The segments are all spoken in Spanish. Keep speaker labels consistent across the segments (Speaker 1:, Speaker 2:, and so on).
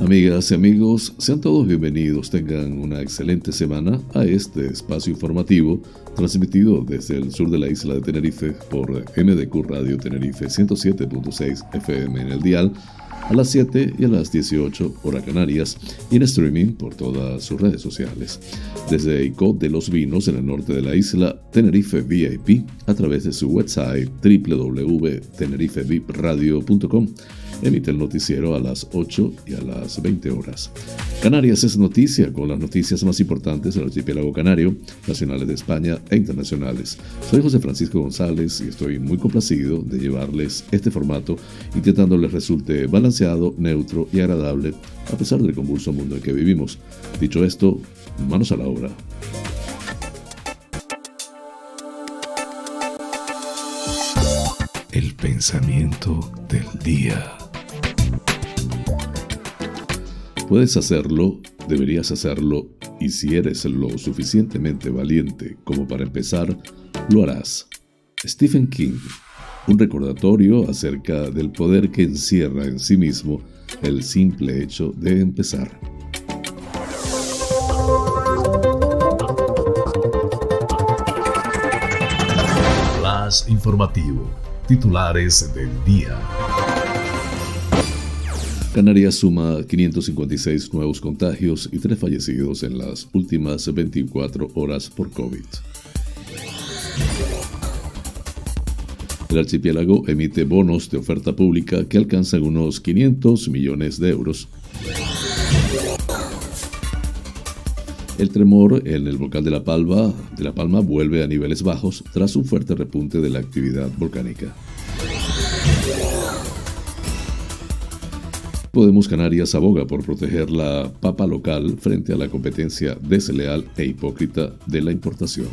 Speaker 1: Amigas y amigos, sean todos bienvenidos, tengan una excelente semana a este espacio informativo transmitido desde el sur de la isla de Tenerife por MDQ Radio Tenerife 107.6 FM en el dial a las 7 y a las 18 hora Canarias y en streaming por todas sus redes sociales. Desde ICO de los Vinos en el norte de la isla, Tenerife VIP a través de su website www.tenerifevipradio.com emite el noticiero a las 8 y a las 20 horas. Canarias es noticia con las noticias más importantes del archipiélago canario, nacionales de España e internacionales. Soy José Francisco González y estoy muy complacido de llevarles este formato intentando les resulte balanceado, neutro y agradable a pesar del convulso mundo en que vivimos. Dicho esto, manos a la obra.
Speaker 2: El pensamiento del día.
Speaker 1: Puedes hacerlo, deberías hacerlo, y si eres lo suficientemente valiente como para empezar, lo harás. Stephen King, un recordatorio acerca del poder que encierra en sí mismo el simple hecho de empezar.
Speaker 2: Flash informativo. Titulares del día.
Speaker 1: Canarias suma 556 nuevos contagios y 3 fallecidos en las últimas 24 horas por COVID. El archipiélago emite bonos de oferta pública que alcanzan unos 500 millones de euros. El tremor en el volcán de La Palma, de La Palma vuelve a niveles bajos tras un fuerte repunte de la actividad volcánica. Podemos Canarias aboga por proteger la papa local frente a la competencia desleal e hipócrita de la importación.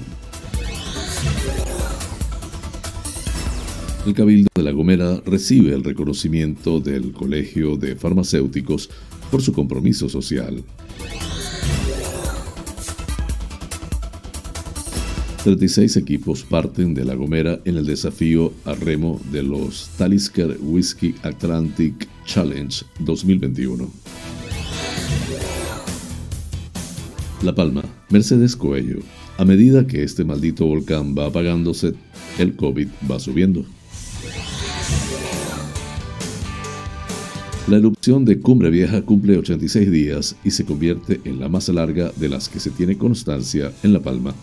Speaker 1: El Cabildo de La Gomera recibe el reconocimiento del Colegio de Farmacéuticos por su compromiso social. 36 equipos parten de La Gomera en el desafío a remo de los Talisker Whisky Atlantic Challenge 2021. La Palma, Mercedes Coello. A medida que este maldito volcán va apagándose, el COVID va subiendo. La erupción de Cumbre Vieja cumple 86 días y se convierte en la más larga de las que se tiene constancia en La Palma.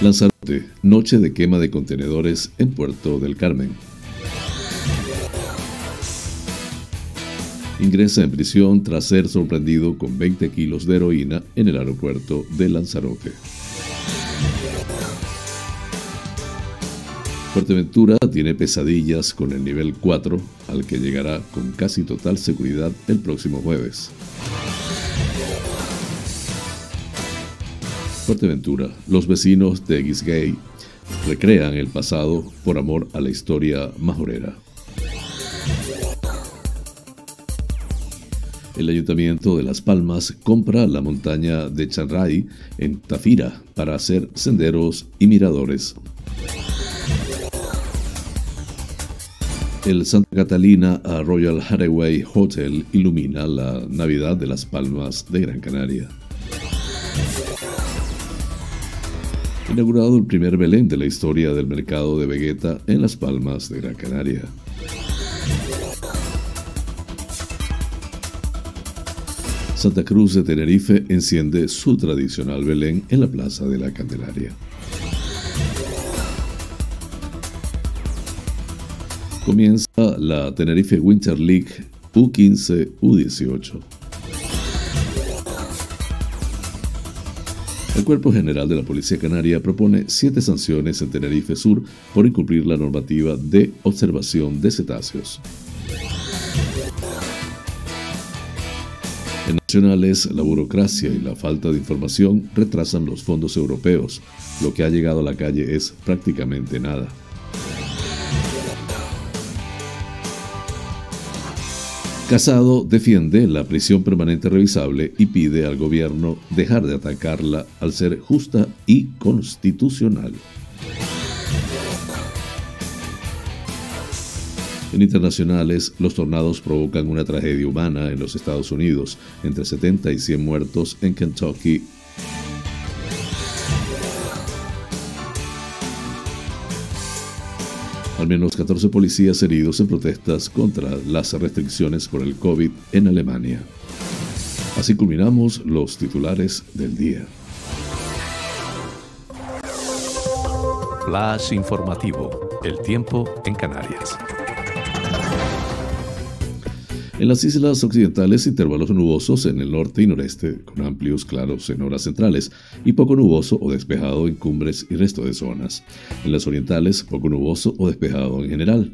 Speaker 1: Lanzarote, noche de quema de contenedores en Puerto del Carmen. Ingresa en prisión tras ser sorprendido con 20 kilos de heroína en el aeropuerto de Lanzarote. Fuerteventura tiene pesadillas con el nivel 4, al que llegará con casi total seguridad el próximo jueves. Fuerteventura, los vecinos de Gay recrean el pasado por amor a la historia majorera. El Ayuntamiento de Las Palmas compra la montaña de Chanray en Tafira para hacer senderos y miradores. El Santa Catalina Royal Hathaway Hotel ilumina la Navidad de Las Palmas de Gran Canaria. Inaugurado el primer Belén de la historia del mercado de Vegeta en Las Palmas de Gran Canaria. Santa Cruz de Tenerife enciende su tradicional Belén en la Plaza de la Candelaria. Comienza la Tenerife Winter League U15-U18. El Cuerpo General de la Policía Canaria propone siete sanciones en Tenerife Sur por incumplir la normativa de observación de cetáceos. nacionales, la burocracia y la falta de información retrasan los fondos europeos. Lo que ha llegado a la calle es prácticamente nada. Casado defiende la prisión permanente revisable y pide al gobierno dejar de atacarla al ser justa y constitucional. En internacionales, los tornados provocan una tragedia humana en los Estados Unidos, entre 70 y 100 muertos en Kentucky menos 14 policías heridos en protestas contra las restricciones por el COVID en Alemania. Así culminamos los titulares del día.
Speaker 2: Flash informativo. El tiempo en Canarias.
Speaker 1: En las islas occidentales, intervalos nubosos en el norte y noreste, con amplios claros en horas centrales, y poco nuboso o despejado en cumbres y resto de zonas. En las orientales, poco nuboso o despejado en general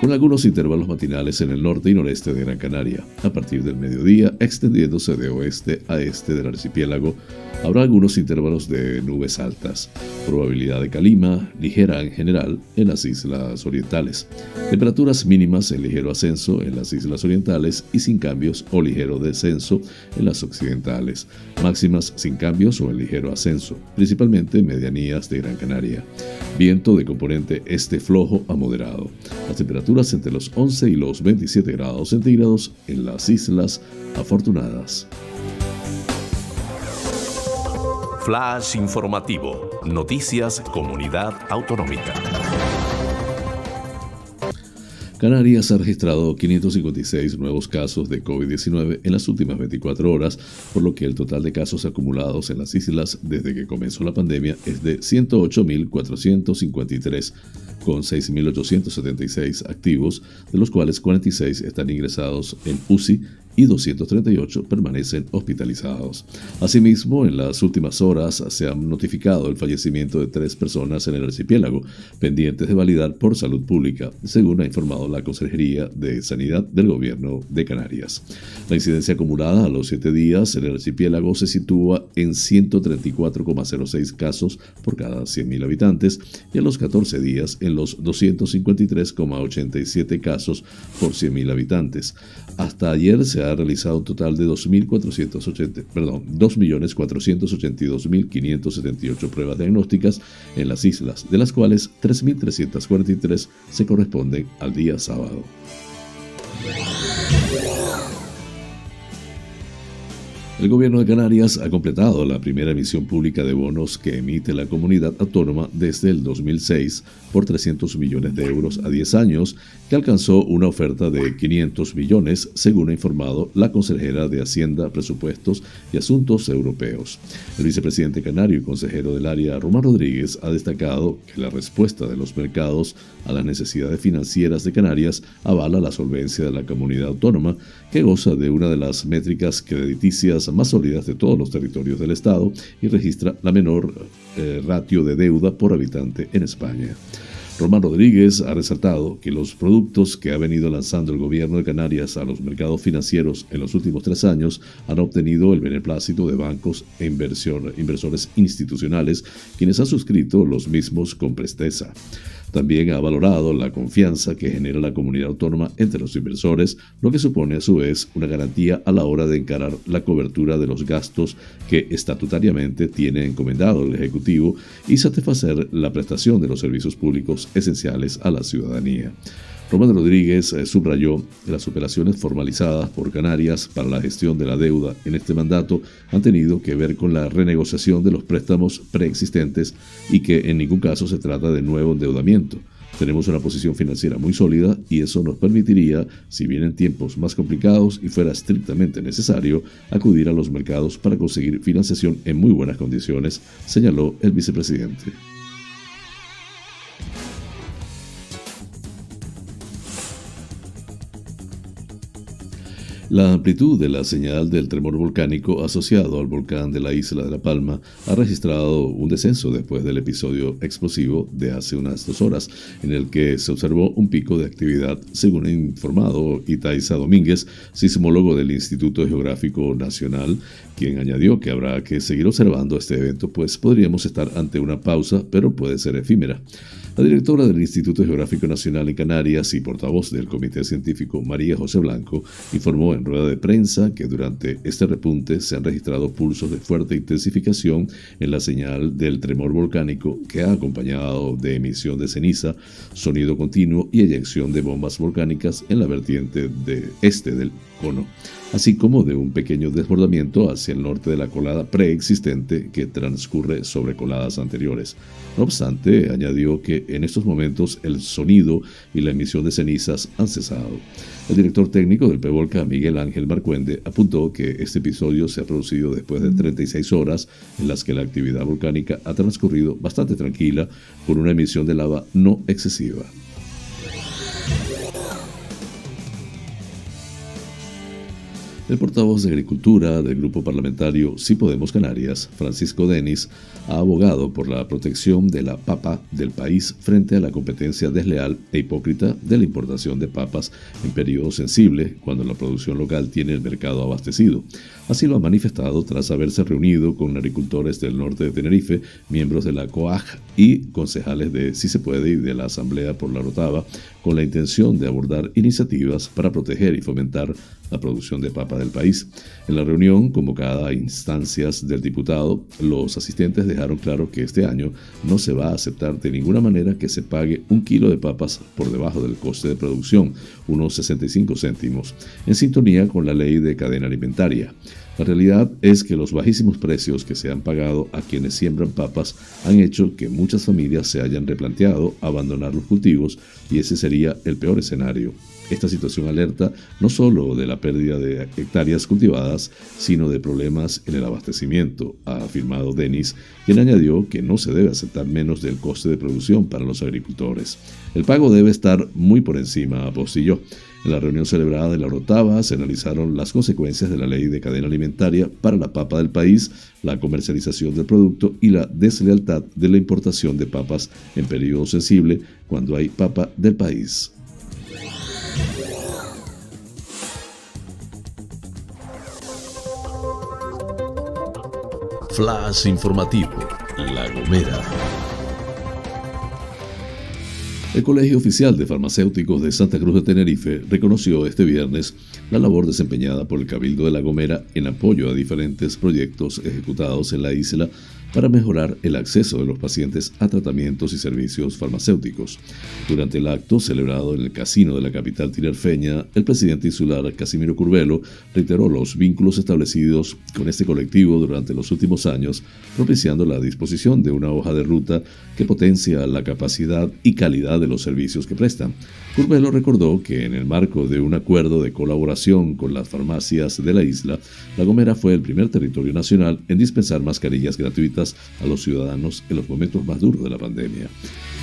Speaker 1: con algunos intervalos matinales en el norte y noreste de Gran Canaria. A partir del mediodía, extendiéndose de oeste a este del archipiélago, habrá algunos intervalos de nubes altas. Probabilidad de calima, ligera en general, en las islas orientales. Temperaturas mínimas en ligero ascenso en las islas orientales y sin cambios o ligero descenso en las occidentales. Máximas sin cambios o en ligero ascenso, principalmente en medianías de Gran Canaria. Viento de componente este flojo a moderado. Las temperaturas entre los 11 y los 27 grados centígrados en las Islas Afortunadas.
Speaker 2: Flash informativo. Noticias Comunidad Autonómica.
Speaker 1: Canarias ha registrado 556 nuevos casos de COVID-19 en las últimas 24 horas, por lo que el total de casos acumulados en las islas desde que comenzó la pandemia es de 108.453, con 6.876 activos, de los cuales 46 están ingresados en UCI y 238 permanecen hospitalizados. Asimismo, en las últimas horas se ha notificado el fallecimiento de tres personas en el archipiélago, pendientes de validar por salud pública, según ha informado la Consejería de Sanidad del Gobierno de Canarias. La incidencia acumulada a los siete días en el archipiélago se sitúa en 134,06 casos por cada 100.000 habitantes y a los 14 días en los 253,87 casos por 100.000 habitantes. Hasta ayer se ha realizado un total de 2.482.578 pruebas diagnósticas en las islas, de las cuales 3.343 se corresponden al día sábado. El gobierno de Canarias ha completado la primera emisión pública de bonos que emite la comunidad autónoma desde el 2006 por 300 millones de euros a 10 años, que alcanzó una oferta de 500 millones, según ha informado la consejera de Hacienda, Presupuestos y Asuntos Europeos. El vicepresidente canario y consejero del área, Román Rodríguez, ha destacado que la respuesta de los mercados a las necesidades financieras de Canarias avala la solvencia de la comunidad autónoma, que goza de una de las métricas crediticias más sólidas de todos los territorios del Estado y registra la menor eh, ratio de deuda por habitante en España. Román Rodríguez ha resaltado que los productos que ha venido lanzando el gobierno de Canarias a los mercados financieros en los últimos tres años han obtenido el beneplácito de bancos e inversores institucionales, quienes han suscrito los mismos con presteza. También ha valorado la confianza que genera la comunidad autónoma entre los inversores, lo que supone a su vez una garantía a la hora de encarar la cobertura de los gastos que estatutariamente tiene encomendado el Ejecutivo y satisfacer la prestación de los servicios públicos esenciales a la ciudadanía. Román Rodríguez eh, subrayó que las operaciones formalizadas por Canarias para la gestión de la deuda en este mandato han tenido que ver con la renegociación de los préstamos preexistentes y que en ningún caso se trata de nuevo endeudamiento. Tenemos una posición financiera muy sólida y eso nos permitiría, si vienen tiempos más complicados y fuera estrictamente necesario, acudir a los mercados para conseguir financiación en muy buenas condiciones, señaló el vicepresidente. La amplitud de la señal del tremor volcánico asociado al volcán de la isla de La Palma ha registrado un descenso después del episodio explosivo de hace unas dos horas, en el que se observó un pico de actividad, según ha informado Itaiza Domínguez, sismólogo del Instituto Geográfico Nacional, quien añadió que habrá que seguir observando este evento, pues podríamos estar ante una pausa, pero puede ser efímera. La directora del Instituto Geográfico Nacional en Canarias y portavoz del Comité Científico María José Blanco informó en rueda de prensa que durante este repunte se han registrado pulsos de fuerte intensificación en la señal del tremor volcánico que ha acompañado de emisión de ceniza, sonido continuo y eyección de bombas volcánicas en la vertiente de este del cono así como de un pequeño desbordamiento hacia el norte de la colada preexistente que transcurre sobre coladas anteriores. No obstante, añadió que en estos momentos el sonido y la emisión de cenizas han cesado. El director técnico del PEVOLCA, Miguel Ángel Marcuende, apuntó que este episodio se ha producido después de 36 horas en las que la actividad volcánica ha transcurrido bastante tranquila con una emisión de lava no excesiva. El portavoz de Agricultura del grupo parlamentario Si Podemos Canarias, Francisco Denis, ha abogado por la protección de la papa del país frente a la competencia desleal e hipócrita de la importación de papas en periodo sensible, cuando la producción local tiene el mercado abastecido. Así lo ha manifestado tras haberse reunido con agricultores del norte de Tenerife, miembros de la COAG y concejales de Si Se Puede y de la Asamblea por la Rotava, con la intención de abordar iniciativas para proteger y fomentar la producción de papa del país. En la reunión, convocada a instancias del diputado, los asistentes dejaron claro que este año no se va a aceptar de ninguna manera que se pague un kilo de papas por debajo del coste de producción, unos 65 céntimos, en sintonía con la ley de cadena alimentaria. La realidad es que los bajísimos precios que se han pagado a quienes siembran papas han hecho que muchas familias se hayan replanteado abandonar los cultivos y ese sería el peor escenario. Esta situación alerta no solo de la pérdida de hectáreas cultivadas, sino de problemas en el abastecimiento, ha afirmado Denis, quien añadió que no se debe aceptar menos del coste de producción para los agricultores. El pago debe estar muy por encima, apostilló. En la reunión celebrada de la Rotava se analizaron las consecuencias de la ley de cadena alimentaria para la papa del país, la comercialización del producto y la deslealtad de la importación de papas en periodo sensible cuando hay papa del país.
Speaker 2: Flash informativo, La Gomera.
Speaker 1: El Colegio Oficial de Farmacéuticos de Santa Cruz de Tenerife reconoció este viernes la labor desempeñada por el Cabildo de La Gomera en apoyo a diferentes proyectos ejecutados en la isla para mejorar el acceso de los pacientes a tratamientos y servicios farmacéuticos. Durante el acto celebrado en el casino de la capital tinerfeña, el presidente insular Casimiro Curvelo reiteró los vínculos establecidos con este colectivo durante los últimos años, propiciando la disposición de una hoja de ruta que potencia la capacidad y calidad de los servicios que prestan. Curvelo recordó que en el marco de un acuerdo de colaboración con las farmacias de la isla, La Gomera fue el primer territorio nacional en dispensar mascarillas gratuitas a los ciudadanos en los momentos más duros de la pandemia.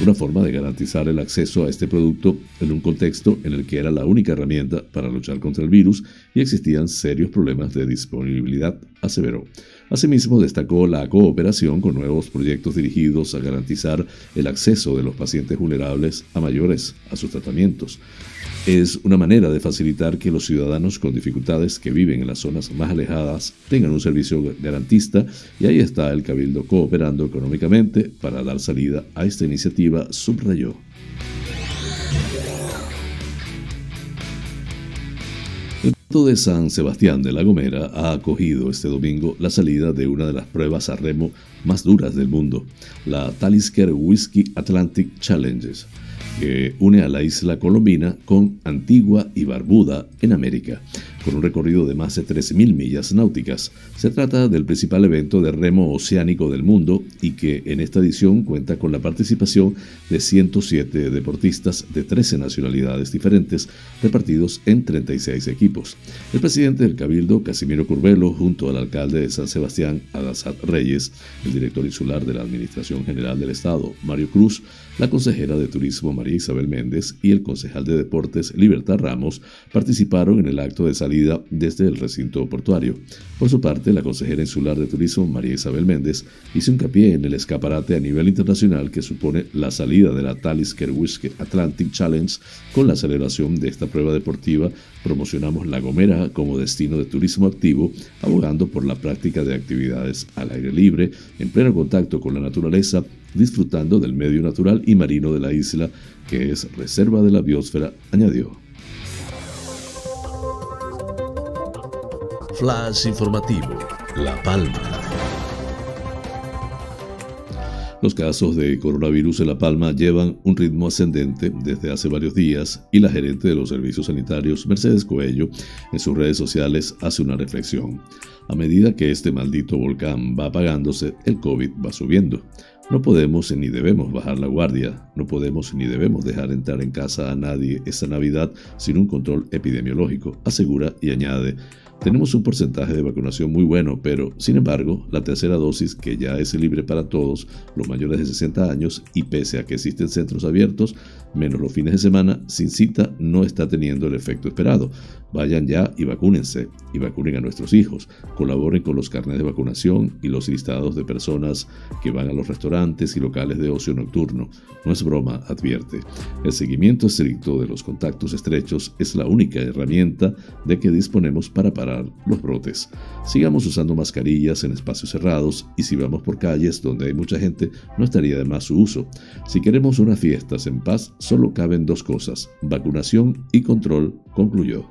Speaker 1: Una forma de garantizar el acceso a este producto en un contexto en el que era la única herramienta para luchar contra el virus y existían serios problemas de disponibilidad, aseveró. Asimismo, destacó la cooperación con nuevos proyectos dirigidos a garantizar el acceso de los pacientes vulnerables a mayores a sus tratamientos. Es una manera de facilitar que los ciudadanos con dificultades que viven en las zonas más alejadas tengan un servicio garantista y ahí está el Cabildo cooperando económicamente para dar salida a esta iniciativa, subrayó. de San Sebastián de la Gomera ha acogido este domingo la salida de una de las pruebas a remo más duras del mundo, la Talisker Whiskey Atlantic Challenges, que une a la isla colombina con Antigua y Barbuda en América con un recorrido de más de 13.000 millas náuticas. Se trata del principal evento de remo oceánico del mundo y que en esta edición cuenta con la participación de 107 deportistas de 13 nacionalidades diferentes, repartidos en 36 equipos. El presidente del Cabildo, Casimiro Curvelo, junto al alcalde de San Sebastián, Adasat Reyes, el director insular de la Administración General del Estado, Mario Cruz, la consejera de Turismo, María Isabel Méndez, y el concejal de Deportes, Libertad Ramos, participaron en el acto de salida desde el recinto portuario. Por su parte, la consejera insular de turismo, María Isabel Méndez, hizo hincapié en el escaparate a nivel internacional que supone la salida de la Talis Kerwiske Atlantic Challenge con la celebración de esta prueba deportiva. Promocionamos La Gomera como destino de turismo activo, abogando por la práctica de actividades al aire libre, en pleno contacto con la naturaleza, disfrutando del medio natural y marino de la isla, que es reserva de la biosfera, añadió.
Speaker 2: Flash informativo, La Palma.
Speaker 1: Los casos de coronavirus en La Palma llevan un ritmo ascendente desde hace varios días y la gerente de los servicios sanitarios, Mercedes Coello, en sus redes sociales hace una reflexión. A medida que este maldito volcán va apagándose, el COVID va subiendo. No podemos ni debemos bajar la guardia, no podemos ni debemos dejar entrar en casa a nadie esta Navidad sin un control epidemiológico, asegura y añade. Tenemos un porcentaje de vacunación muy bueno, pero, sin embargo, la tercera dosis, que ya es libre para todos los mayores de 60 años y pese a que existen centros abiertos, menos los fines de semana, sin cita, no está teniendo el efecto esperado. Vayan ya y vacúnense y vacunen a nuestros hijos. Colaboren con los carnes de vacunación y los listados de personas que van a los restaurantes y locales de ocio nocturno. No es broma, advierte. El seguimiento estricto de los contactos estrechos es la única herramienta de que disponemos para parar los brotes. Sigamos usando mascarillas en espacios cerrados y si vamos por calles donde hay mucha gente, no estaría de más su uso. Si queremos unas fiestas en paz, solo caben dos cosas, vacunación y control, concluyó.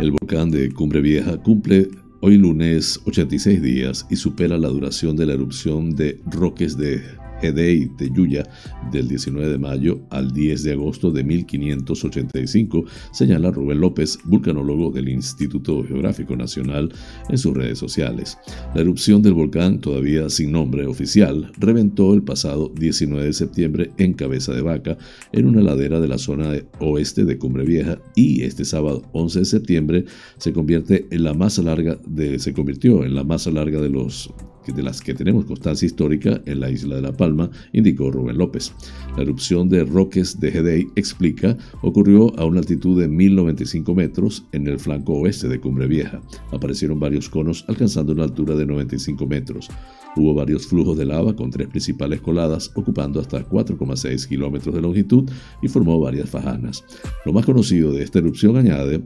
Speaker 1: El volcán de Cumbre Vieja cumple hoy lunes 86 días y supera la duración de la erupción de Roques de Hedei de Yuya del 19 de mayo al 10 de agosto de 1585, señala Rubén López, vulcanólogo del Instituto Geográfico Nacional, en sus redes sociales. La erupción del volcán, todavía sin nombre oficial, reventó el pasado 19 de septiembre en Cabeza de Vaca, en una ladera de la zona oeste de Cumbre Vieja, y este sábado 11 de septiembre se convierte en la más larga de, se convirtió en la más larga de los de las que tenemos constancia histórica en la isla de La Palma, indicó Rubén López. La erupción de Roques de Gedei, explica, ocurrió a una altitud de 1095 metros en el flanco oeste de Cumbre Vieja. Aparecieron varios conos alcanzando una altura de 95 metros. Hubo varios flujos de lava con tres principales coladas, ocupando hasta 4,6 kilómetros de longitud y formó varias fajanas. Lo más conocido de esta erupción, añade,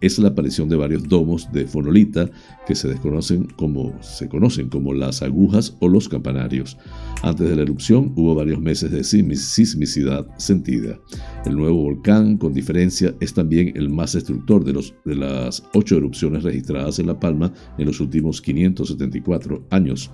Speaker 1: es la aparición de varios domos de fonolita que se desconocen como se conocen como las agujas o los campanarios. Antes de la erupción hubo varios meses de sismicidad sentida. El nuevo volcán, con diferencia, es también el más destructor de, los, de las ocho erupciones registradas en La Palma en los últimos 574 años.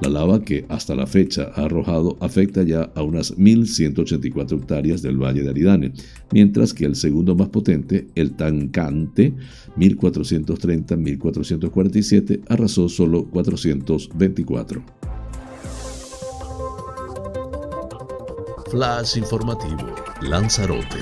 Speaker 1: La lava que hasta la fecha ha arrojado afecta ya a unas 1.184 hectáreas del Valle de Aridane, mientras que el segundo más potente, el Tancante, 1430-1447, arrasó solo 424.
Speaker 2: Flash informativo, Lanzarote.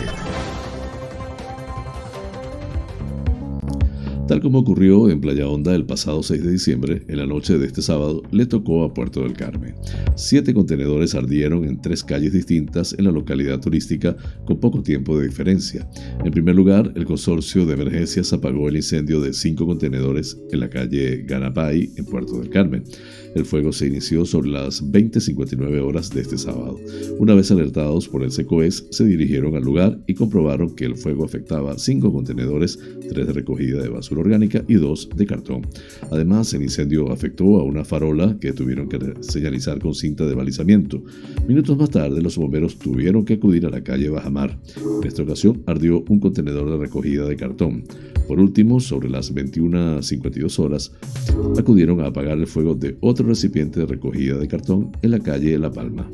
Speaker 1: Tal como ocurrió en Playa Honda el pasado 6 de diciembre, en la noche de este sábado le tocó a Puerto del Carmen. Siete contenedores ardieron en tres calles distintas en la localidad turística con poco tiempo de diferencia. En primer lugar, el consorcio de emergencias apagó el incendio de cinco contenedores en la calle Ganapay, en Puerto del Carmen. El fuego se inició sobre las 20.59 horas de este sábado. Una vez alertados por el SECOES, se dirigieron al lugar y comprobaron que el fuego afectaba cinco contenedores, tres de recogida de basura orgánica y dos de cartón. Además, el incendio afectó a una farola que tuvieron que señalizar con cinta de balizamiento. Minutos más tarde, los bomberos tuvieron que acudir a la calle Bajamar. En esta ocasión, ardió un contenedor de recogida de cartón. Por último, sobre las 21.52 horas, acudieron a apagar el fuego de otro recipiente de recogida de cartón en la calle La Palma.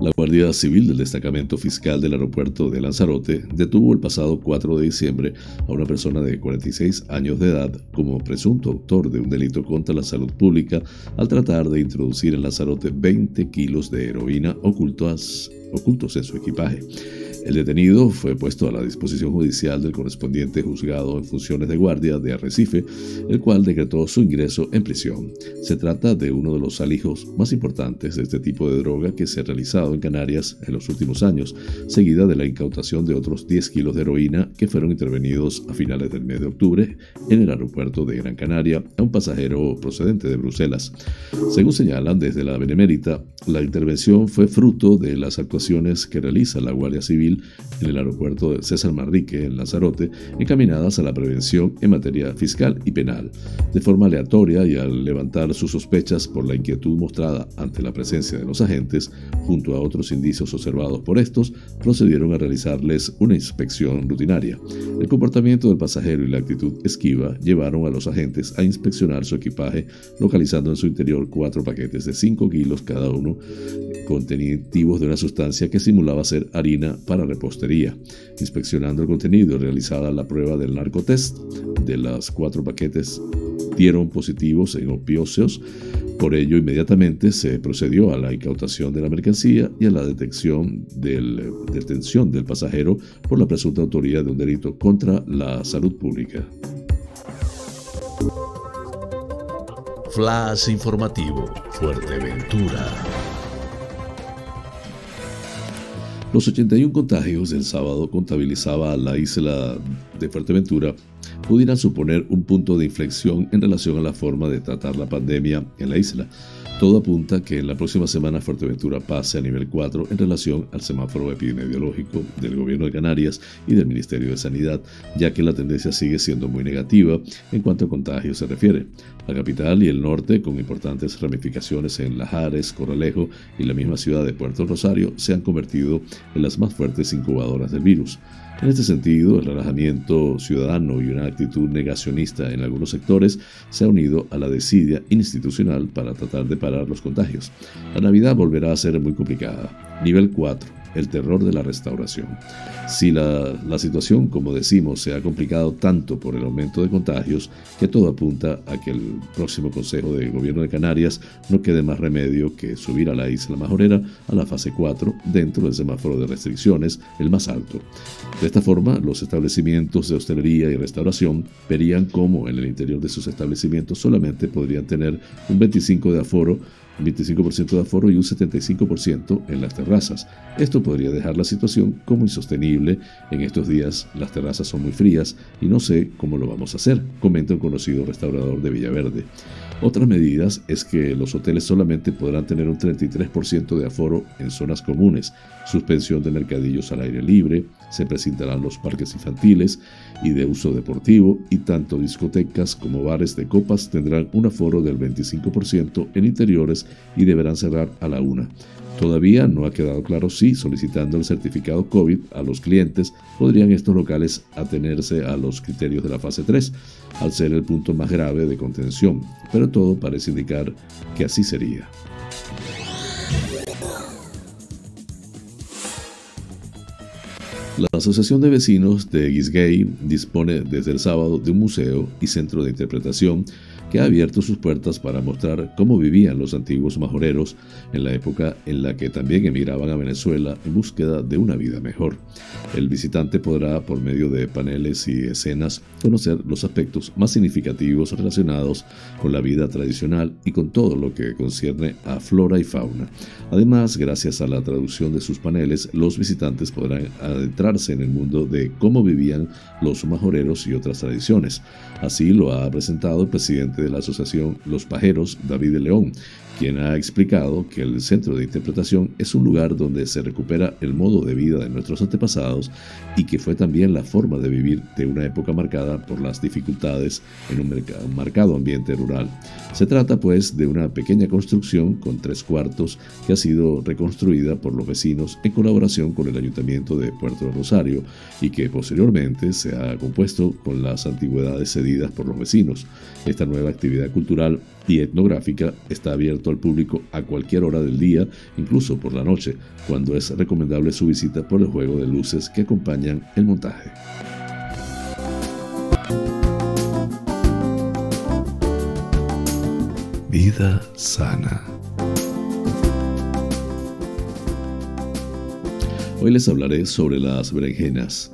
Speaker 1: La Guardia Civil del Destacamento Fiscal del Aeropuerto de Lanzarote detuvo el pasado 4 de diciembre a una persona de 46 años de edad como presunto autor de un delito contra la salud pública al tratar de introducir en Lanzarote 20 kilos de heroína ocultos, ocultos en su equipaje. El detenido fue puesto a la disposición judicial del correspondiente juzgado en funciones de guardia de Arrecife, el cual decretó su ingreso en prisión. Se trata de uno de los alijos más importantes de este tipo de droga que se ha realizado en Canarias en los últimos años, seguida de la incautación de otros 10 kilos de heroína que fueron intervenidos a finales del mes de octubre en el aeropuerto de Gran Canaria a un pasajero procedente de Bruselas. Según señalan desde la Benemérita, la intervención fue fruto de las actuaciones que realiza la Guardia Civil en el aeropuerto de César Manrique, en Lanzarote, encaminadas a la prevención en materia fiscal y penal. De forma aleatoria y al levantar sus sospechas por la inquietud mostrada ante la presencia de los agentes, junto a otros indicios observados por estos, procedieron a realizarles una inspección rutinaria. El comportamiento del pasajero y la actitud esquiva llevaron a los agentes a inspeccionar su equipaje, localizando en su interior cuatro paquetes de 5 kilos cada uno, contenitivos de una sustancia que simulaba ser harina para repostería. Inspeccionando el contenido realizada la prueba del narcotest, de los cuatro paquetes dieron positivos en opióceos. Por ello, inmediatamente se procedió a la incautación de la mercancía y a la detección del, detención del pasajero por la presunta autoría de un delito contra la salud pública.
Speaker 2: Flash informativo, Fuerteventura.
Speaker 1: Los 81 contagios del sábado contabilizaba la isla de Fuerteventura pudieran suponer un punto de inflexión en relación a la forma de tratar la pandemia en la isla. Todo apunta que en la próxima semana Fuerteventura pase a nivel 4 en relación al semáforo epidemiológico del Gobierno de Canarias y del Ministerio de Sanidad, ya que la tendencia sigue siendo muy negativa en cuanto a contagios se refiere. La capital y el norte, con importantes ramificaciones en Lajares, Corralejo y la misma ciudad de Puerto Rosario, se han convertido en las más fuertes incubadoras del virus. En este sentido, el relajamiento ciudadano y una actitud negacionista en algunos sectores se ha unido a la desidia institucional para tratar de parar los contagios. La Navidad volverá a ser muy complicada. Nivel 4 el terror de la restauración. Si la, situación, como decimos, se ha complicado tanto por el aumento de contagios, que todo apunta a que el próximo Consejo de Gobierno de Canarias no quede más remedio que subir a la isla majorera a la fase 4 dentro del semáforo de restricciones, el más alto. De esta forma, los establecimientos de hostelería y restauración verían cómo en el interior de sus establecimientos solamente podrían tener un 25 de aforo 25% de aforo y un 75% en las terrazas. Esto podría dejar la situación como insostenible. En estos días las terrazas son muy frías y no sé cómo lo vamos a hacer, comenta un conocido restaurador de Villaverde. Otras medidas es que los hoteles solamente podrán tener un 33% de aforo en zonas comunes, suspensión de mercadillos al aire libre, se presentarán los parques infantiles y de uso deportivo y tanto discotecas como bares de copas tendrán un aforo del 25% en interiores y deberán cerrar a la una. Todavía no ha quedado claro si, solicitando el certificado COVID a los clientes, podrían estos locales atenerse a los criterios de la fase 3, al ser el punto más grave de contención, pero todo parece indicar que así sería. La Asociación de Vecinos de Gisgay dispone desde el sábado de un museo y centro de interpretación que ha abierto sus puertas para mostrar cómo vivían los antiguos majoreros en la época en la que también emigraban a Venezuela en búsqueda de una vida mejor. El visitante podrá, por medio de paneles y escenas, conocer los aspectos más significativos relacionados con la vida tradicional y con todo lo que concierne a flora y fauna. Además, gracias a la traducción de sus paneles, los visitantes podrán adentrarse en el mundo de cómo vivían los majoreros y otras tradiciones. Así lo ha presentado el presidente de la Asociación Los Pajeros, David León, quien ha explicado que el centro de interpretación es un lugar donde se recupera el modo de vida de nuestros antepasados y que fue también la forma de vivir de una época marcada por las dificultades en un, marcado ambiente rural. Se trata pues de una pequeña construcción con tres cuartos que ha sido reconstruida por los vecinos en colaboración con el Ayuntamiento de Puerto Rosario y que posteriormente se ha compuesto con las antigüedades cedidas por los vecinos. Esta nueva actividad cultural y etnográfica está abierto al público a cualquier hora del día, incluso por la noche, cuando es recomendable su visita por el juego de luces que acompañan el montaje.
Speaker 2: Vida sana.
Speaker 1: Hoy les hablaré sobre las berenjenas.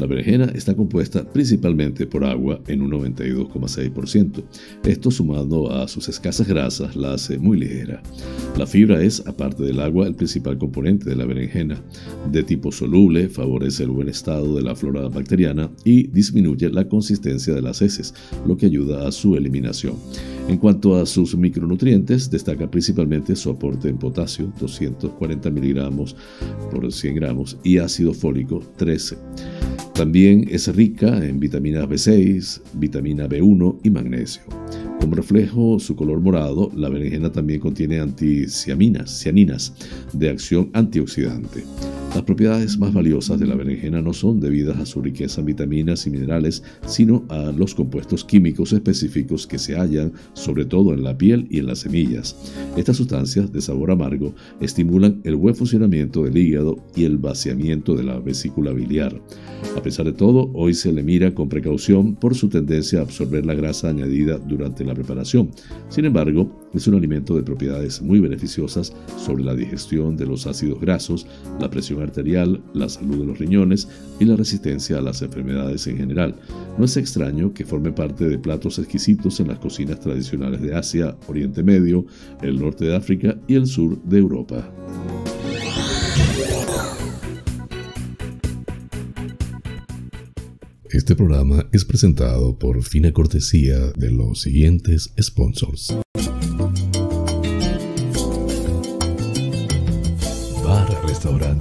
Speaker 1: La berenjena está compuesta principalmente por agua en un 92,6%. Esto sumado a sus escasas grasas la hace muy ligera. La fibra es, aparte del agua, el principal componente de la berenjena. De tipo soluble, favorece el buen estado de la flora bacteriana y disminuye la consistencia de las heces, lo que ayuda a su eliminación. En cuanto a sus micronutrientes, destaca principalmente su aporte en potasio, 240 miligramos por 100 gramos, y ácido fólico, 13. También es rica en vitamina B6, vitamina B1 y magnesio. Como reflejo su color morado, la berenjena también contiene anticianinas, cianinas de acción antioxidante. Las propiedades más valiosas de la berenjena no son debidas a su riqueza en vitaminas y minerales, sino a los compuestos químicos específicos que se hallan sobre todo en la piel y en las semillas. Estas sustancias de sabor amargo estimulan el buen funcionamiento del hígado y el vaciamiento de la vesícula biliar. A pesar de todo, hoy se le mira con precaución por su tendencia a absorber la grasa añadida durante la preparación. Sin embargo, es un alimento de propiedades muy beneficiosas sobre la digestión de los ácidos grasos, la presión arterial, la salud de los riñones y la resistencia a las enfermedades en general. No es extraño que forme parte de platos exquisitos en las cocinas tradicionales de Asia, Oriente Medio, el norte de África y el sur de Europa.
Speaker 2: Este programa es presentado por fina cortesía de los siguientes sponsors.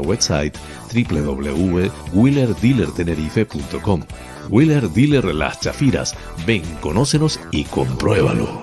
Speaker 2: website www.wheelerdealertenerife.com. Wheeler Dealer Las Chafiras. Ven, conócenos y compruébalo.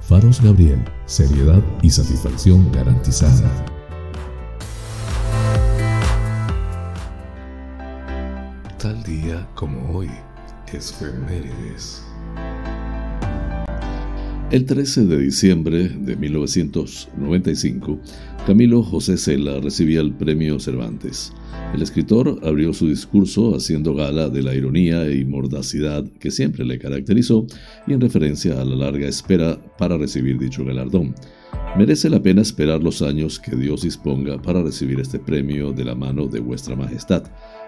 Speaker 2: Faros Gabriel, seriedad y satisfacción garantizada. Tal día como hoy, es Femérides.
Speaker 1: El 13 de diciembre de 1995, Camilo José Cela recibía el premio Cervantes. El escritor abrió su discurso haciendo gala de la ironía y mordacidad que siempre le caracterizó y en referencia a la larga espera para recibir dicho galardón. Merece la pena esperar los años que Dios disponga para recibir este premio de la mano de vuestra majestad.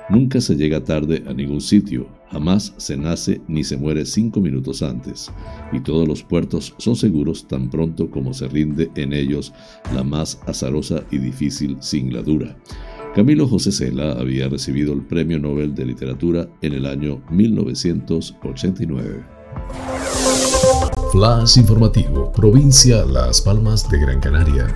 Speaker 1: Nunca se llega tarde a ningún sitio, jamás se nace ni se muere cinco minutos antes, y todos los puertos son seguros tan pronto como se rinde en ellos la más azarosa y difícil singladura. Camilo José Cela había recibido el Premio Nobel de Literatura en el año 1989.
Speaker 2: Flash informativo, provincia Las Palmas de Gran Canaria.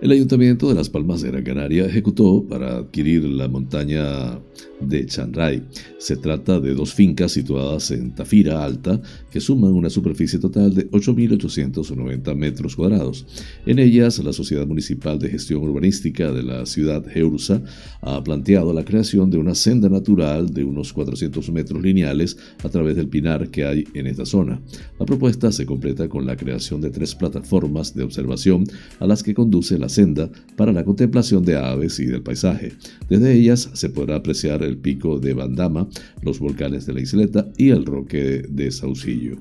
Speaker 1: El Ayuntamiento de Las Palmas de Gran Canaria ejecutó para adquirir la montaña de Chandray. Se trata de dos fincas situadas en Tafira Alta que suman una superficie total de 8.890 metros cuadrados. En ellas, la Sociedad Municipal de Gestión Urbanística de la ciudad Geursa ha planteado la creación de una senda natural de unos 400 metros lineales a través del pinar que hay en esta zona. La propuesta se completa con la creación de tres plataformas de observación a las que conduce la senda para la contemplación de aves y del paisaje. Desde ellas se podrá apreciar el pico de Bandama, los volcanes de la isleta y el roque de Saucillo.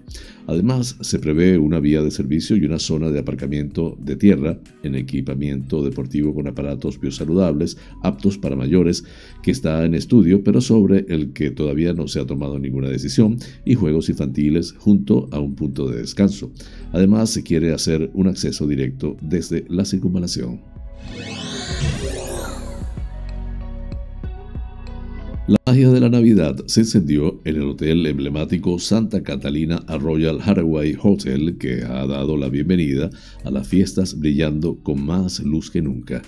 Speaker 1: Además, se prevé una vía de servicio y una zona de aparcamiento de tierra en equipamiento deportivo con aparatos biosaludables aptos para mayores que está en estudio, pero sobre el que todavía no se ha tomado ninguna decisión, y juegos infantiles junto a un punto de descanso. Además, se quiere hacer un acceso directo desde la circunvalación. La magia de la Navidad se encendió en el hotel emblemático Santa Catalina Royal Haraway Hotel que ha dado la bienvenida a las fiestas brillando con más luz que nunca.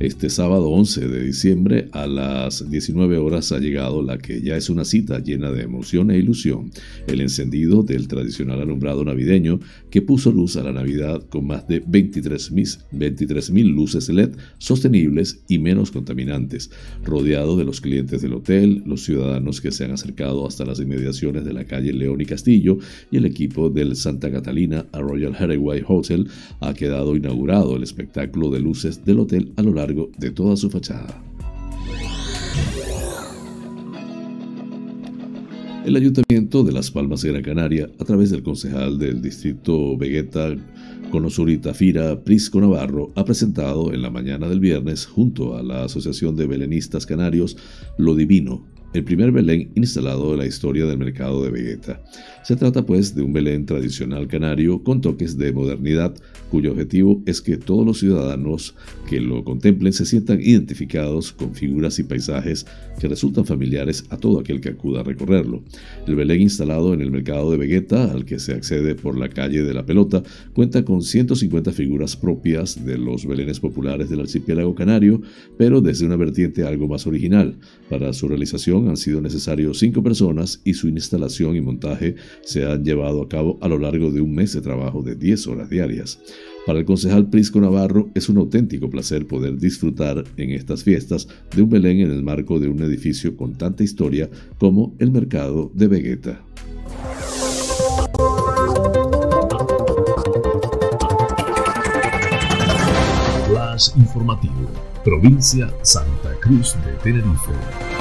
Speaker 1: Este sábado 11 de diciembre a las 19 horas ha llegado la que ya es una cita llena de emoción e ilusión, el encendido del tradicional alumbrado navideño que puso luz a la Navidad con más de 23.000 23 luces LED sostenibles y menos contaminantes, rodeado de los clientes del hotel los ciudadanos que se han acercado hasta las inmediaciones de la calle León y Castillo y el equipo del Santa Catalina a Royal Haraway Hotel ha quedado inaugurado el espectáculo de luces del hotel a lo largo de toda su fachada. El Ayuntamiento de Las Palmas de Gran Canaria, a través del concejal del distrito Vegueta, Conosurita Fira Prisco Navarro, ha presentado en la mañana del viernes, junto a la Asociación de Belenistas Canarios, Lo Divino, el primer Belén instalado en la historia del mercado de Vegeta. Se trata pues de un Belén tradicional canario con toques de modernidad, cuyo objetivo es que todos los ciudadanos que lo contemplen se sientan identificados con figuras y paisajes que resultan familiares a todo aquel que acuda a recorrerlo. El Belén instalado en el mercado de Vegeta, al que se accede por la calle de la Pelota, cuenta con 150 figuras propias de los belenes populares del archipiélago canario, pero desde una vertiente algo más original. Para su realización han sido necesarios cinco personas y su instalación y montaje se han llevado a cabo a lo largo de un mes de trabajo de 10 horas diarias. Para el concejal Prisco Navarro es un auténtico placer poder disfrutar en estas fiestas de un Belén en el marco de un edificio con tanta historia como el Mercado de Vegeta.
Speaker 2: Flash informativo, provincia Santa Cruz de Tenerife.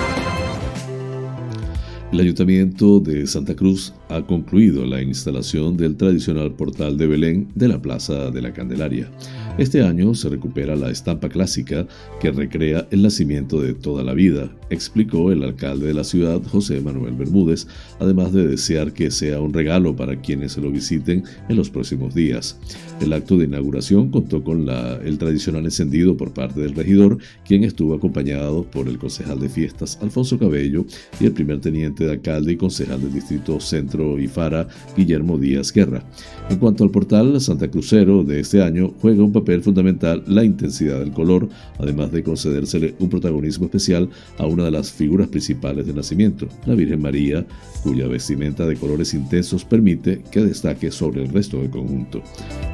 Speaker 1: El Ayuntamiento de Santa Cruz ha concluido la instalación del tradicional portal de Belén de la Plaza de la Candelaria. Este año se recupera la estampa clásica que recrea el nacimiento de toda la vida, explicó el alcalde de la ciudad, José Manuel Bermúdez, además de desear que sea un regalo para quienes se lo visiten en los próximos días. El acto de inauguración contó con el tradicional encendido por parte del regidor, quien estuvo acompañado por el concejal de fiestas, Alfonso Cabello, y el primer teniente de alcalde y concejal del distrito Centro y Fara, Guillermo Díaz Guerra. En cuanto al portal Santa Crucero de este año, juega un papel fundamental la intensidad del color, además de concedérsele un protagonismo especial a una de las figuras principales del nacimiento, la Virgen María, cuya vestimenta de colores intensos permite que destaque sobre el resto del conjunto.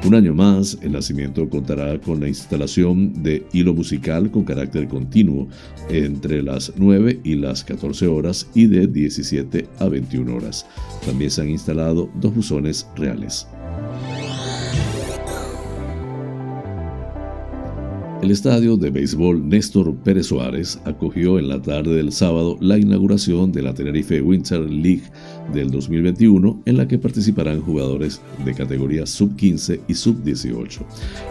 Speaker 1: Un año más, el nacimiento contará con la instalación de hilo musical con carácter continuo entre las 9 y las 14 horas y de 17 a 21 horas. También se han instalado dos buzones reales. El estadio de béisbol Néstor Pérez Suárez acogió en la tarde del sábado la inauguración de la Tenerife Winter League del 2021, en la que participarán jugadores de categorías sub-15 y sub-18.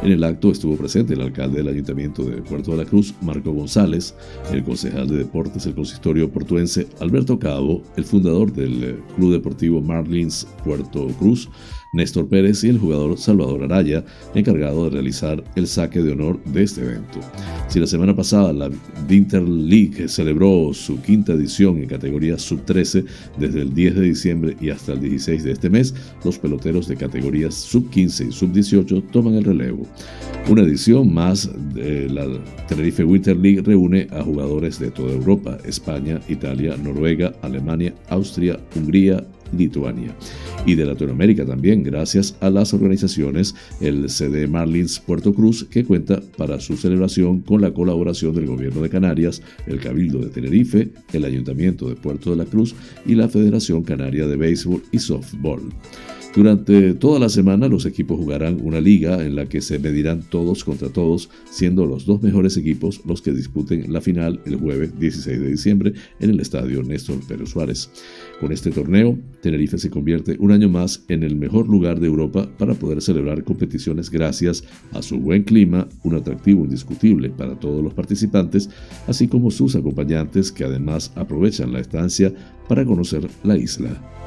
Speaker 1: En el acto estuvo presente el alcalde del Ayuntamiento de Puerto de la Cruz, Marco González, el concejal de deportes del consistorio portuense, Alberto Cabo, el fundador del Club Deportivo Marlins Puerto Cruz, Néstor Pérez y el jugador Salvador Araya, encargado de realizar el saque de honor de este evento. Si la semana pasada la Winter League celebró su quinta edición en categoría sub-13 desde el 10 de diciembre y hasta el 16 de este mes, los peloteros de categorías sub-15 y sub-18 toman el relevo. Una edición más de la Tenerife Winter League reúne a jugadores de toda Europa, España, Italia, Noruega, Alemania, Austria, Hungría, Lituania y de Latinoamérica también, gracias a las organizaciones el CD Marlins Puerto Cruz, que cuenta para su celebración con la colaboración del Gobierno de Canarias, el Cabildo de Tenerife, el Ayuntamiento de Puerto de la Cruz y la Federación Canaria de Béisbol y Softball. Durante toda la semana los equipos jugarán una liga en la que se medirán todos contra todos, siendo los dos mejores equipos los que disputen la final el jueves 16 de diciembre en el estadio Néstor Pérez Suárez. Con este torneo, Tenerife se convierte un año más en el mejor lugar de Europa para poder celebrar competiciones gracias a su buen clima, un atractivo indiscutible para todos los participantes, así como sus acompañantes que además aprovechan la estancia para conocer la isla.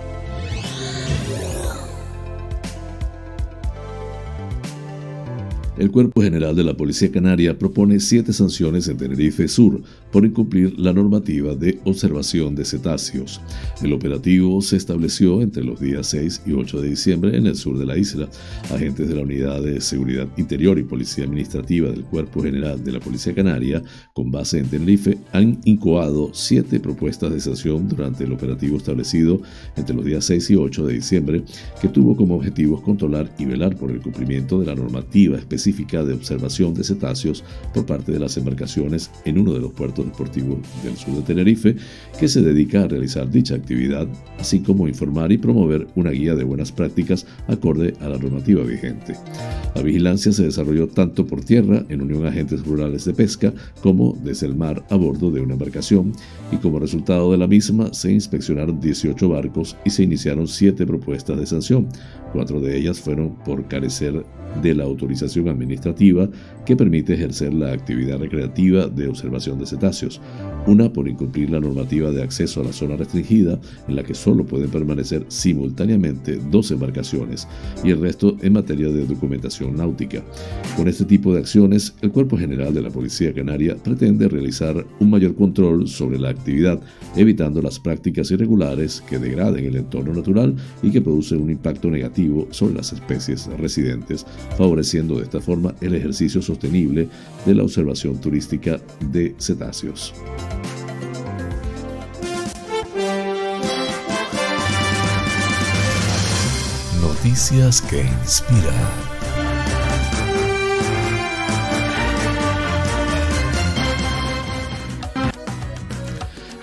Speaker 1: El Cuerpo General de la Policía Canaria propone siete sanciones en Tenerife Sur por incumplir la normativa de observación de cetáceos. El operativo se estableció entre los días 6 y 8 de diciembre en el sur de la isla. Agentes de la Unidad de Seguridad Interior y Policía Administrativa del Cuerpo General de la Policía Canaria, con base en Tenerife, han incoado siete propuestas de sanción durante el operativo establecido entre los días 6 y 8 de diciembre, que tuvo como objetivo controlar y velar por el cumplimiento de la normativa específica de observación de cetáceos por parte de las embarcaciones en uno de los puertos deportivos del sur de Tenerife que se dedica a realizar dicha actividad, así como informar y promover una guía de buenas prácticas acorde a la normativa vigente. La vigilancia se desarrolló tanto por tierra en unión a agentes rurales de pesca como desde el mar a bordo de una embarcación y como resultado de la misma se inspeccionaron 18 barcos y se iniciaron 7 propuestas de sanción. Cuatro de ellas fueron por carecer de la autorización administrativa que permite ejercer la actividad recreativa de observación de cetáceos, una por incumplir la normativa de acceso a la zona restringida en la que solo pueden permanecer simultáneamente dos embarcaciones y el resto en materia de documentación náutica. Con este tipo de acciones, el Cuerpo General de la Policía Canaria pretende realizar un mayor control sobre la actividad, evitando las prácticas irregulares que degraden el entorno natural y que producen un impacto negativo sobre las especies residentes, favoreciendo de esta forma el ejercicio sostenible de la observación turística de cetáceos.
Speaker 2: Noticias que inspiran.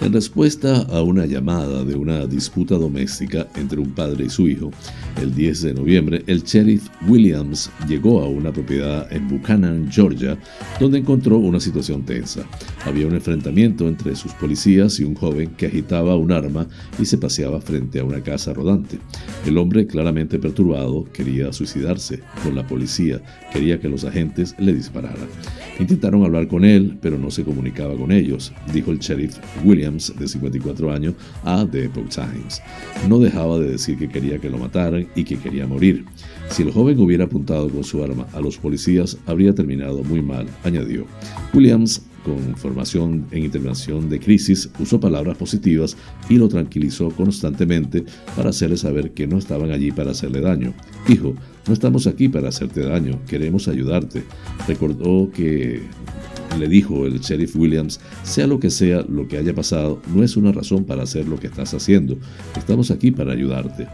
Speaker 1: En respuesta a una llamada de una disputa doméstica entre un padre y su hijo, el 10 de noviembre, el sheriff Williams llegó a una propiedad en Buchanan, Georgia, donde encontró una situación tensa. Había un enfrentamiento entre sus policías y un joven que agitaba un arma y se paseaba frente a una casa rodante. El hombre, claramente perturbado, quería suicidarse con la policía, quería que los agentes le dispararan. Intentaron hablar con él, pero no se comunicaba con ellos, dijo el sheriff Williams, de 54 años, a The Epoch Times. No dejaba de decir que quería que lo mataran y que quería morir. Si el joven hubiera apuntado con su arma a los policías, habría terminado muy mal, añadió. Williams con formación en intervención de crisis, usó palabras positivas y lo tranquilizó constantemente para hacerle saber que no estaban allí para hacerle daño. Dijo, no estamos aquí para hacerte daño, queremos ayudarte. Recordó que le dijo el sheriff Williams, sea lo que sea lo que haya pasado, no es una razón para hacer lo que estás haciendo. Estamos aquí para ayudarte.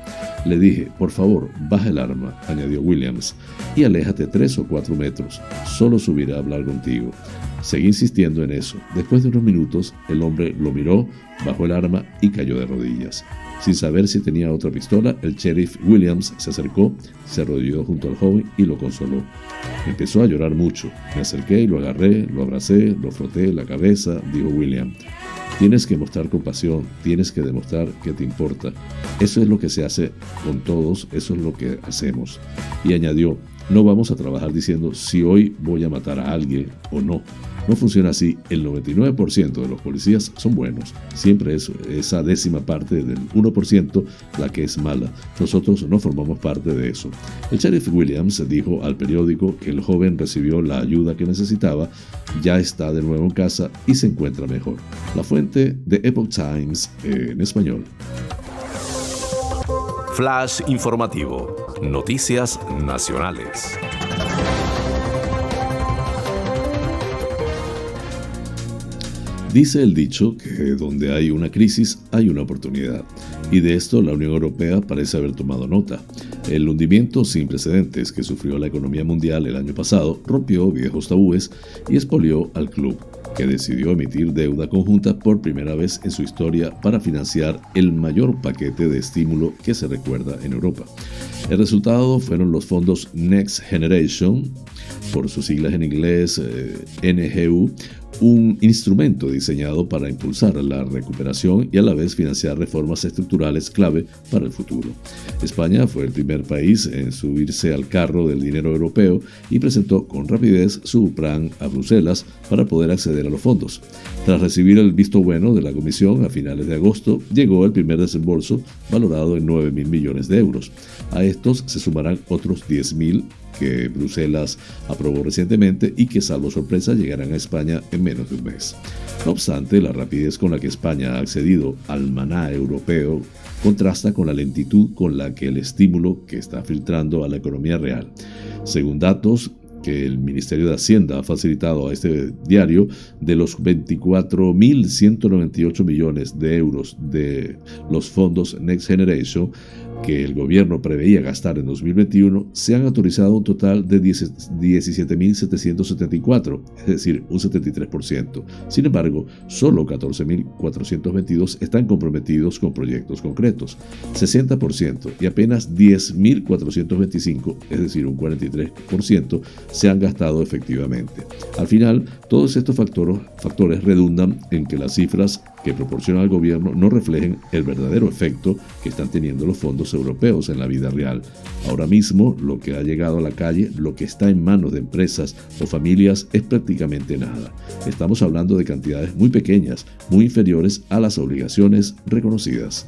Speaker 1: Le dije, por favor, baja el arma, añadió Williams, y aléjate tres o cuatro metros. Solo subirá a hablar contigo. Seguí insistiendo en eso. Después de unos minutos, el hombre lo miró, bajó el arma y cayó de rodillas. Sin saber si tenía otra pistola, el sheriff Williams se acercó, se arrodilló junto al joven y lo consoló. Empezó a llorar mucho. Me acerqué y lo agarré, lo abracé, lo froté la cabeza, dijo William. Tienes que mostrar compasión, tienes que demostrar que te importa. Eso es lo que se hace con todos, eso es lo que hacemos. Y añadió, no vamos a trabajar diciendo si hoy voy a matar a alguien o no. No funciona así. El 99% de los policías son buenos. Siempre es esa décima parte del 1% la que es mala. Nosotros no formamos parte de eso. El sheriff Williams dijo al periódico que el joven recibió la ayuda que necesitaba, ya está de nuevo en casa y se encuentra mejor. La fuente de Epoch Times en español.
Speaker 2: Flash informativo. Noticias nacionales.
Speaker 1: Dice el dicho que donde hay una crisis hay una oportunidad, y de esto la Unión Europea parece haber tomado nota. El hundimiento sin precedentes que sufrió la economía mundial el año pasado rompió viejos tabúes y expolió al club, que decidió emitir deuda conjunta por primera vez en su historia para financiar el mayor paquete de estímulo que se recuerda en Europa. El resultado fueron los fondos Next Generation, por sus siglas en inglés eh, NGU, un instrumento diseñado para impulsar la recuperación y a la vez financiar reformas estructurales clave para el futuro. España fue el primer país en subirse al carro del dinero europeo y presentó con rapidez su plan a Bruselas para poder acceder a los fondos. Tras recibir el visto bueno de la Comisión a finales de agosto, llegó el primer desembolso valorado en 9 mil millones de euros. A estos se sumarán otros 10 mil que Bruselas aprobó recientemente y que, salvo sorpresa, llegarán a España en menos de un mes. No obstante, la rapidez con la que España ha accedido al maná europeo contrasta con la lentitud con la que el estímulo que está filtrando a la economía real. Según datos que el Ministerio de Hacienda ha facilitado a este diario, de los 24.198 millones de euros de los fondos Next Generation, que el gobierno preveía gastar en 2021, se han autorizado un total de 17.774, es decir, un 73%. Sin embargo, solo 14.422 están comprometidos con proyectos concretos, 60%, y apenas 10.425, es decir, un 43%, se han gastado efectivamente. Al final, todos estos factores, redundan en que las cifras que proporciona el gobierno no reflejen el verdadero efecto que están teniendo los fondos europeos en la vida real. Ahora mismo, lo que ha llegado a la calle, lo que está en manos de empresas o familias es prácticamente nada. Estamos hablando de cantidades muy pequeñas, muy inferiores a las obligaciones reconocidas.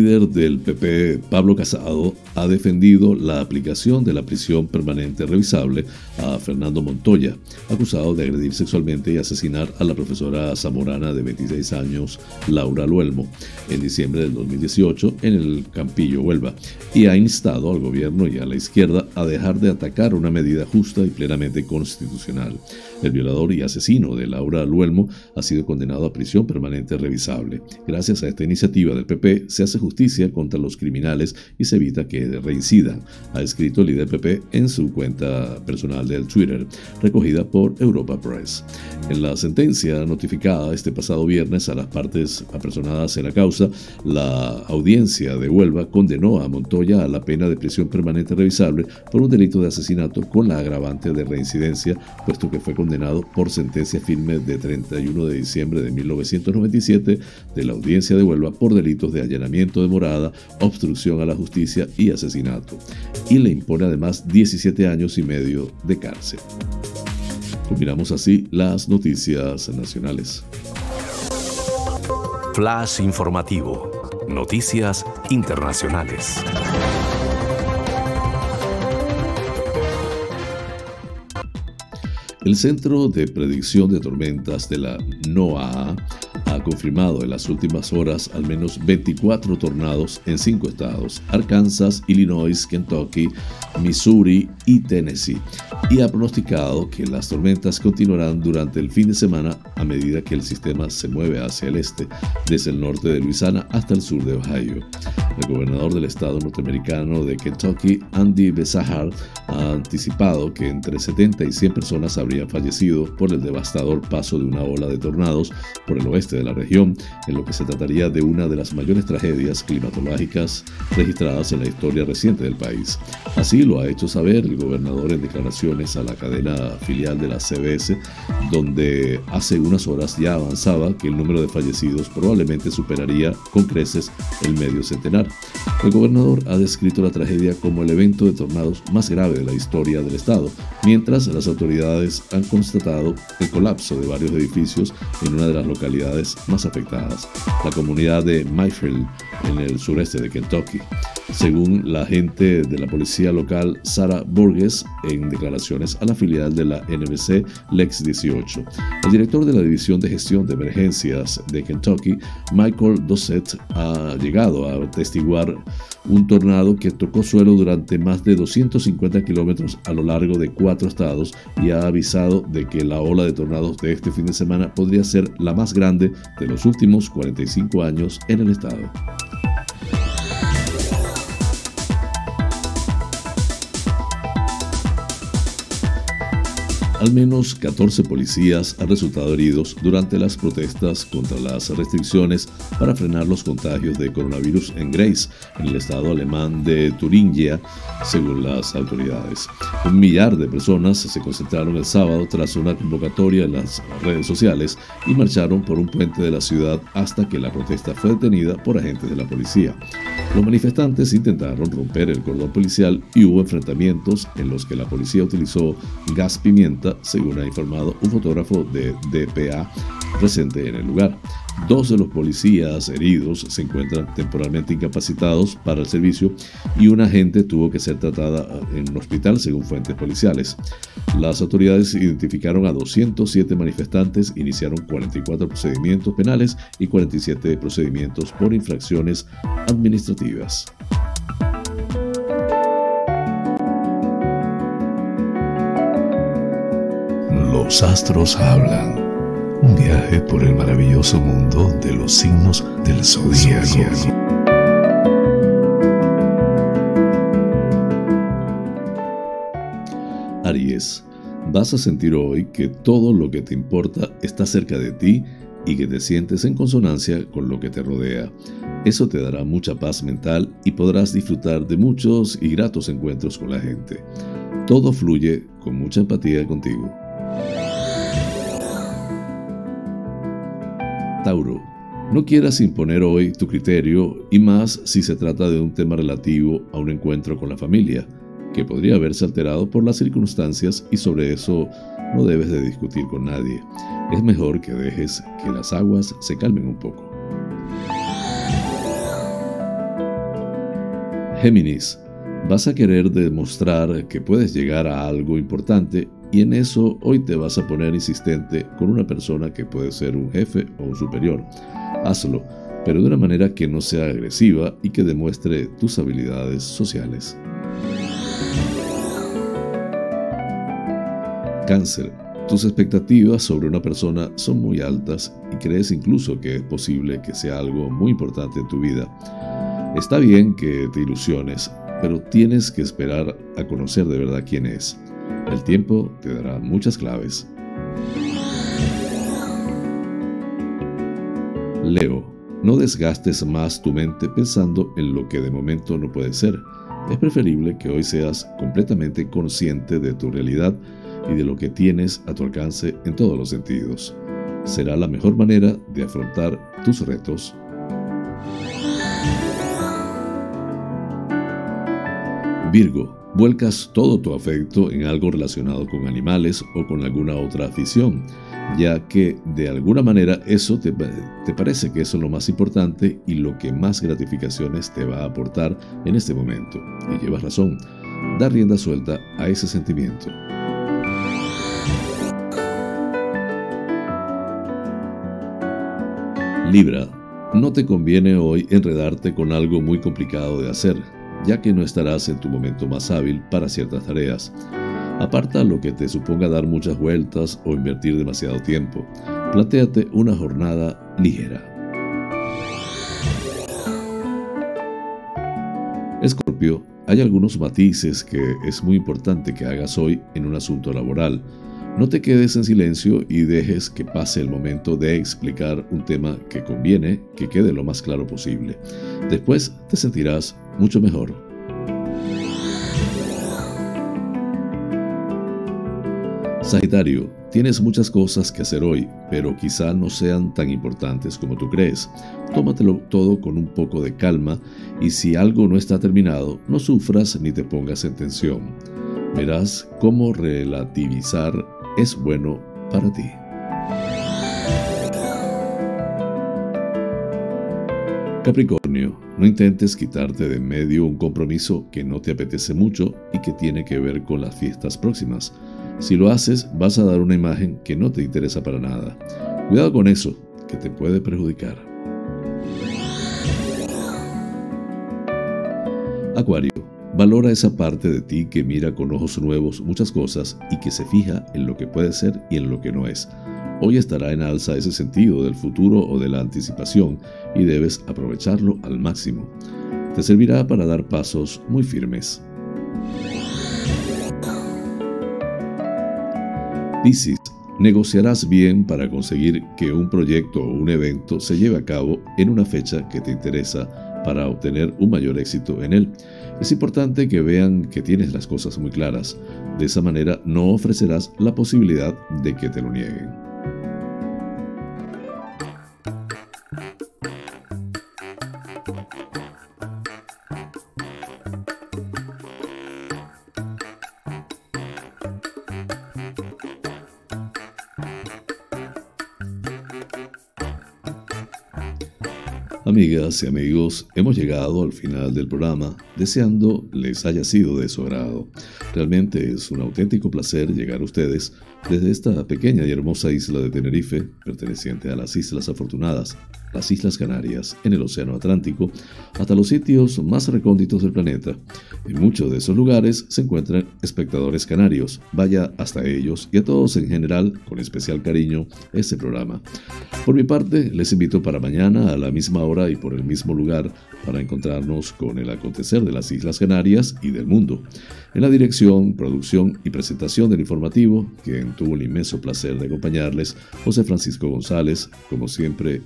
Speaker 1: Líder del PP, Pablo Casado, ha defendido la aplicación de la prisión permanente revisable a Fernando Montoya, acusado de agredir sexualmente y asesinar a la profesora zamorana de 26 años, Laura Luelmo, en diciembre del 2018 en el Campillo Huelva, y ha instado al gobierno y a la izquierda a dejar de atacar una medida justa y plenamente constitucional. El violador y asesino de Laura Luelmo ha sido condenado a prisión permanente revisable. Gracias a esta iniciativa del PP se hace justicia contra los criminales y se evita que reincidan, ha escrito el líder PP en su cuenta personal del Twitter, recogida por Europa Press. En la sentencia notificada este pasado viernes a las partes apersonadas en la causa, la audiencia de Huelva condenó a Montoya a la pena de prisión permanente revisable por un delito de asesinato con la agravante de reincidencia, puesto que fue condenado por sentencia firme de 31 de diciembre de 1997 de la audiencia de Huelva por delitos de allanamiento de morada, obstrucción a la justicia y asesinato, y le impone además 17 años y medio de cárcel. Combinamos así las noticias nacionales.
Speaker 2: Flash informativo. Noticias internacionales.
Speaker 1: El Centro de Predicción de Tormentas de la NOAA ha confirmado en las últimas horas al menos 24 tornados en cinco estados, Arkansas, Illinois, Kentucky, Missouri y Tennessee, y ha pronosticado que las tormentas continuarán durante el fin de semana a medida que el sistema se mueve hacia el este, desde el norte de Luisiana hasta el sur de Ohio. El gobernador del estado norteamericano de Kentucky, Andy Besahar, ha anticipado que entre 70 y 100 personas habrían fallecido por el devastador paso de una ola de tornados por el oeste de la región, en lo que se trataría de una de las mayores tragedias climatológicas registradas en la historia reciente del país. Así lo ha hecho saber el gobernador en declaraciones a la cadena filial de la CBS, donde hace unas horas ya avanzaba que el número de fallecidos probablemente superaría con creces el medio centenar. El gobernador ha descrito la tragedia como el evento de tornados más grave de la historia del estado, mientras las autoridades han constatado el colapso de varios edificios en una de las localidades más afectadas, la comunidad de Mayfield, en el sureste de Kentucky. Según la agente de la policía local Sarah Borges, en declaraciones a la filial de la NBC Lex 18. El director de la División de Gestión de Emergencias de Kentucky, Michael Dossett, ha llegado a atestiguar un tornado que tocó suelo durante más de 250 kilómetros a lo largo de cuatro estados y ha avisado de que la ola de tornados de este fin de semana podría ser la más grande de los últimos 45 años en el estado. Al menos 14 policías han resultado heridos durante las protestas contra las restricciones para frenar los contagios de coronavirus en Grace, en el estado alemán de Turingia, según las autoridades. Un millar de personas se concentraron el sábado tras una convocatoria en las redes sociales y marcharon por un puente de la ciudad hasta que la protesta fue detenida por agentes de la policía. Los manifestantes intentaron romper el cordón policial y hubo enfrentamientos en los que la policía utilizó gas pimienta según ha informado un fotógrafo de DPA presente en el lugar. Dos de los policías heridos se encuentran temporalmente incapacitados para el servicio y una agente tuvo que ser tratada en un hospital según fuentes policiales. Las autoridades identificaron a 207 manifestantes, iniciaron 44 procedimientos penales y 47 procedimientos por infracciones administrativas.
Speaker 2: Los astros hablan. Un viaje por el maravilloso mundo de los signos del zodíaco.
Speaker 1: Aries, vas a sentir hoy que todo lo que te importa está cerca de ti y que te sientes en consonancia con lo que te rodea. Eso te dará mucha paz mental y podrás disfrutar de muchos y gratos encuentros con la gente. Todo fluye con mucha empatía contigo. Tauro, no quieras imponer hoy tu criterio y más si se trata de un tema relativo a un encuentro con la familia, que podría haberse alterado por las circunstancias y sobre eso no debes de discutir con nadie. Es mejor que dejes que las aguas se calmen un poco. Géminis, vas a querer demostrar que puedes llegar a algo importante y en eso hoy te vas a poner insistente con una persona que puede ser un jefe o un superior. Hazlo, pero de una manera que no sea agresiva y que demuestre tus habilidades sociales. Cáncer. Tus expectativas sobre una persona son muy altas y crees incluso que es posible que sea algo muy importante en tu vida. Está bien que te ilusiones, pero tienes que esperar a conocer de verdad quién es. El tiempo te dará muchas claves. Leo, no desgastes más tu mente pensando en lo que de momento no puede ser. Es preferible que hoy seas completamente consciente de tu realidad y de lo que tienes a tu alcance en todos los sentidos. Será la mejor manera de afrontar tus retos. Virgo, vuelcas todo tu afecto en algo relacionado con animales o con alguna otra afición, ya que de alguna manera eso te, parece que eso es lo más importante y lo que más gratificaciones te va a aportar en este momento. Y llevas razón, da rienda suelta a ese sentimiento. Libra, no te conviene hoy enredarte con algo muy complicado de hacer ya que no estarás en tu momento más hábil para ciertas tareas. Aparta lo que te suponga dar muchas vueltas o invertir demasiado tiempo. Plantéate una jornada ligera. Escorpio, hay algunos matices que es muy importante que hagas hoy en un asunto laboral. No te quedes en silencio y dejes que pase el momento de explicar un tema que conviene que quede lo más claro posible. Después te sentirás mucho mejor. Sagitario, tienes muchas cosas que hacer hoy, pero quizá no sean tan importantes como tú crees. Tómatelo todo con un poco de calma y si algo no está terminado, no sufras ni te pongas en tensión. Verás cómo relativizar es bueno para ti. Capricornio, no intentes quitarte de en medio un compromiso que no te apetece mucho y que tiene que ver con las fiestas próximas. Si lo haces, vas a dar una imagen que no te interesa para nada. Cuidado con eso, que te puede perjudicar. Acuario, valora esa parte de ti que mira con ojos nuevos muchas cosas y que se fija en lo que puede ser y en lo que no es. Hoy estará en alza ese sentido del futuro o de la anticipación y debes aprovecharlo al máximo. Te servirá para dar pasos muy firmes. Piscis, negociarás bien para conseguir que un proyecto o un evento se lleve a cabo en una fecha que te interesa para obtener un mayor éxito en él. Es importante que vean que tienes las cosas muy claras. De esa manera no ofrecerás la posibilidad de que te lo nieguen. Amigas y amigos, hemos llegado al final del programa, deseando les haya sido de su agrado. Realmente es un auténtico placer llegar a ustedes desde esta pequeña y hermosa isla de Tenerife, perteneciente a las Islas Afortunadas, las Islas Canarias, en el Océano Atlántico, hasta los sitios más recónditos del planeta. En muchos de esos lugares se encuentran espectadores canarios. Vaya hasta ellos y a todos en general, con especial cariño, este programa. Por mi parte, les invito para mañana a la misma hora y por el mismo lugar para encontrarnos con el acontecer de las Islas Canarias y del mundo. En la dirección, producción y presentación del informativo, quien tuvo el inmenso placer de acompañarles, José Francisco González, como siempre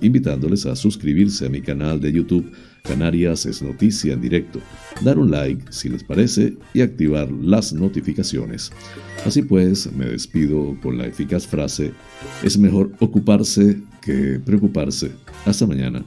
Speaker 1: a suscribirse a mi canal de YouTube Canarias es noticia en directo, dar un like si les parece y activar las notificaciones. Así pues, me despido con la eficaz frase, es mejor ocuparse que preocuparse. Hasta mañana.